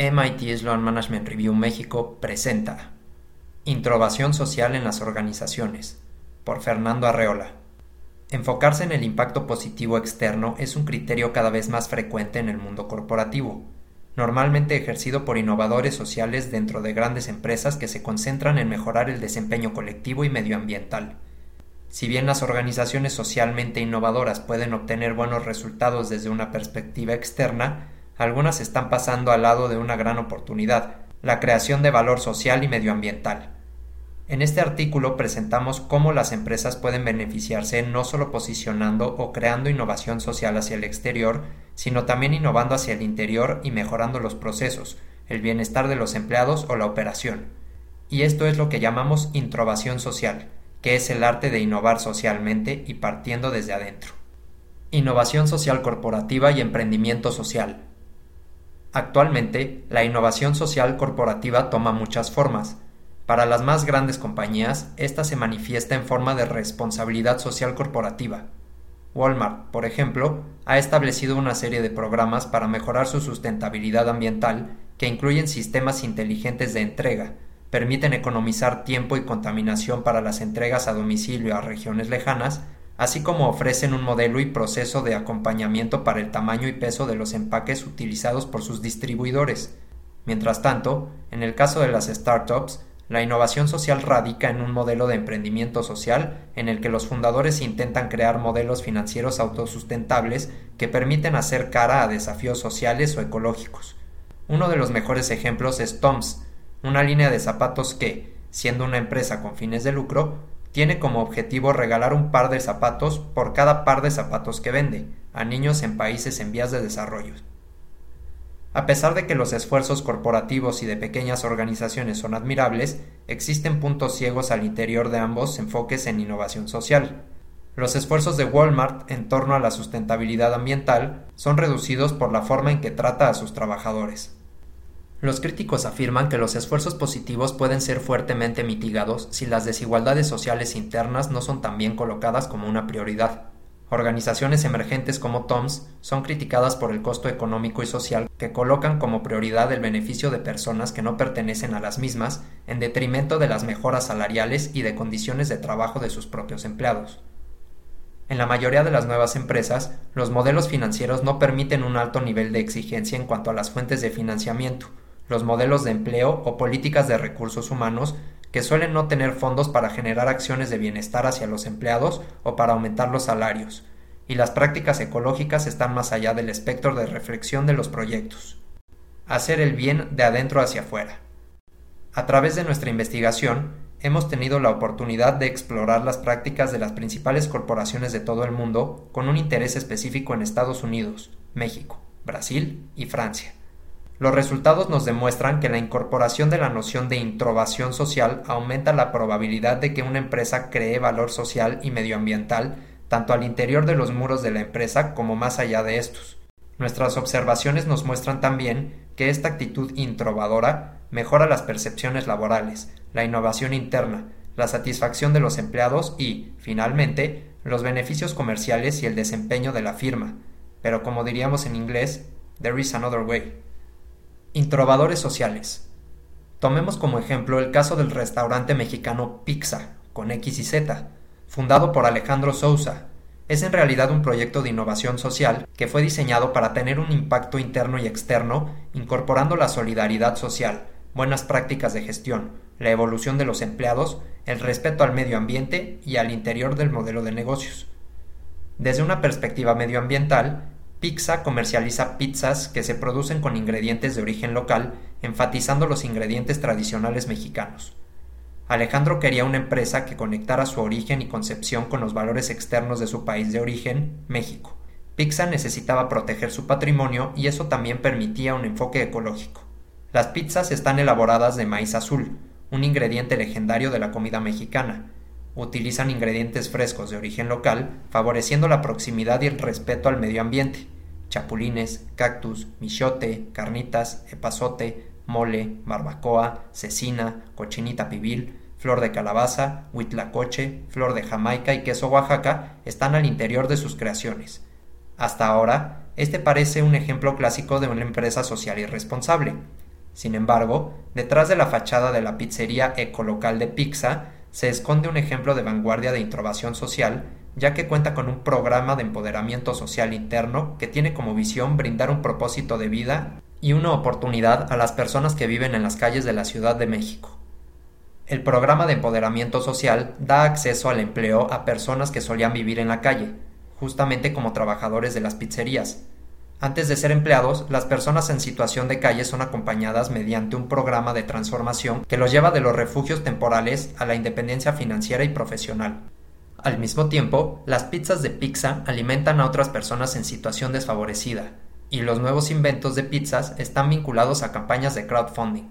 MIT Sloan Management Review México presenta Introbación social en las organizaciones por Fernando Arreola. Enfocarse en el impacto positivo externo es un criterio cada vez más frecuente en el mundo corporativo, normalmente ejercido por innovadores sociales dentro de grandes empresas que se concentran en mejorar el desempeño colectivo y medioambiental. Si bien las organizaciones socialmente innovadoras pueden obtener buenos resultados desde una perspectiva externa, algunas están pasando al lado de una gran oportunidad, la creación de valor social y medioambiental. En este artículo presentamos cómo las empresas pueden beneficiarse no solo posicionando o creando innovación social hacia el exterior, sino también innovando hacia el interior y mejorando los procesos, el bienestar de los empleados o la operación. Y esto es lo que llamamos introbación social, que es el arte de innovar socialmente y partiendo desde adentro. Innovación social corporativa y emprendimiento social. Actualmente, la innovación social corporativa toma muchas formas. Para las más grandes compañías, esta se manifiesta en forma de responsabilidad social corporativa. Walmart, por ejemplo, ha establecido una serie de programas para mejorar su sustentabilidad ambiental que incluyen sistemas inteligentes de entrega, permiten economizar tiempo y contaminación para las entregas a domicilio a regiones lejanas, así como ofrecen un modelo y proceso de acompañamiento para el tamaño y peso de los empaques utilizados por sus distribuidores. Mientras tanto, en el caso de las startups, la innovación social radica en un modelo de emprendimiento social en el que los fundadores intentan crear modelos financieros autosustentables que permiten hacer cara a desafíos sociales o ecológicos. Uno de los mejores ejemplos es Toms, una línea de zapatos que, siendo una empresa con fines de lucro, tiene como objetivo regalar un par de zapatos por cada par de zapatos que vende a niños en países en vías de desarrollo. A pesar de que los esfuerzos corporativos y de pequeñas organizaciones son admirables, existen puntos ciegos al interior de ambos enfoques en innovación social. Los esfuerzos de Walmart en torno a la sustentabilidad ambiental son reducidos por la forma en que trata a sus trabajadores. Los críticos afirman que los esfuerzos positivos pueden ser fuertemente mitigados si las desigualdades sociales internas no son tan bien colocadas como una prioridad. Organizaciones emergentes como TOMS son criticadas por el costo económico y social que colocan como prioridad el beneficio de personas que no pertenecen a las mismas en detrimento de las mejoras salariales y de condiciones de trabajo de sus propios empleados. En la mayoría de las nuevas empresas, los modelos financieros no permiten un alto nivel de exigencia en cuanto a las fuentes de financiamiento, los modelos de empleo o políticas de recursos humanos que suelen no tener fondos para generar acciones de bienestar hacia los empleados o para aumentar los salarios, y las prácticas ecológicas están más allá del espectro de reflexión de los proyectos. Hacer el bien de adentro hacia afuera. A través de nuestra investigación, hemos tenido la oportunidad de explorar las prácticas de las principales corporaciones de todo el mundo con un interés específico en Estados Unidos, México, Brasil y Francia. Los resultados nos demuestran que la incorporación de la noción de introbación social aumenta la probabilidad de que una empresa cree valor social y medioambiental tanto al interior de los muros de la empresa como más allá de estos. Nuestras observaciones nos muestran también que esta actitud introbadora mejora las percepciones laborales, la innovación interna, la satisfacción de los empleados y, finalmente, los beneficios comerciales y el desempeño de la firma. Pero como diríamos en inglés, there is another way. Introbadores sociales. Tomemos como ejemplo el caso del restaurante mexicano Pizza, con X y Z, fundado por Alejandro Sousa. Es en realidad un proyecto de innovación social que fue diseñado para tener un impacto interno y externo, incorporando la solidaridad social, buenas prácticas de gestión, la evolución de los empleados, el respeto al medio ambiente y al interior del modelo de negocios. Desde una perspectiva medioambiental, Pizza comercializa pizzas que se producen con ingredientes de origen local, enfatizando los ingredientes tradicionales mexicanos. Alejandro quería una empresa que conectara su origen y concepción con los valores externos de su país de origen, México. Pizza necesitaba proteger su patrimonio y eso también permitía un enfoque ecológico. Las pizzas están elaboradas de maíz azul, un ingrediente legendario de la comida mexicana, utilizan ingredientes frescos de origen local, favoreciendo la proximidad y el respeto al medio ambiente. Chapulines, cactus, michote, carnitas, epazote, mole, barbacoa, cecina, cochinita pibil, flor de calabaza, huitlacoche, flor de Jamaica y queso Oaxaca están al interior de sus creaciones. Hasta ahora, este parece un ejemplo clásico de una empresa social y responsable. Sin embargo, detrás de la fachada de la pizzería ecolocal de pizza se esconde un ejemplo de vanguardia de introbación social, ya que cuenta con un programa de empoderamiento social interno que tiene como visión brindar un propósito de vida y una oportunidad a las personas que viven en las calles de la Ciudad de México. El programa de empoderamiento social da acceso al empleo a personas que solían vivir en la calle, justamente como trabajadores de las pizzerías. Antes de ser empleados, las personas en situación de calle son acompañadas mediante un programa de transformación que los lleva de los refugios temporales a la independencia financiera y profesional. Al mismo tiempo, las pizzas de pizza alimentan a otras personas en situación desfavorecida, y los nuevos inventos de pizzas están vinculados a campañas de crowdfunding.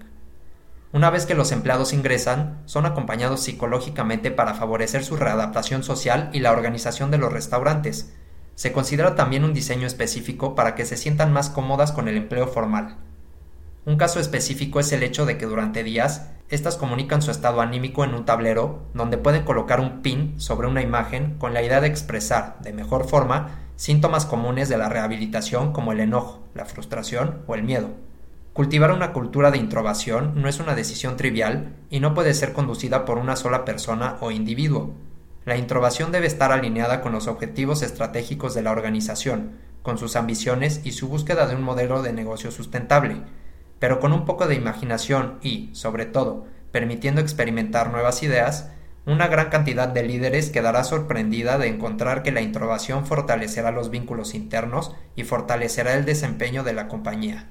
Una vez que los empleados ingresan, son acompañados psicológicamente para favorecer su readaptación social y la organización de los restaurantes. Se considera también un diseño específico para que se sientan más cómodas con el empleo formal. Un caso específico es el hecho de que durante días, estas comunican su estado anímico en un tablero donde pueden colocar un pin sobre una imagen con la idea de expresar, de mejor forma, síntomas comunes de la rehabilitación como el enojo, la frustración o el miedo. Cultivar una cultura de introbación no es una decisión trivial y no puede ser conducida por una sola persona o individuo. La introbación debe estar alineada con los objetivos estratégicos de la organización, con sus ambiciones y su búsqueda de un modelo de negocio sustentable, pero con un poco de imaginación y, sobre todo, permitiendo experimentar nuevas ideas, una gran cantidad de líderes quedará sorprendida de encontrar que la introbación fortalecerá los vínculos internos y fortalecerá el desempeño de la compañía.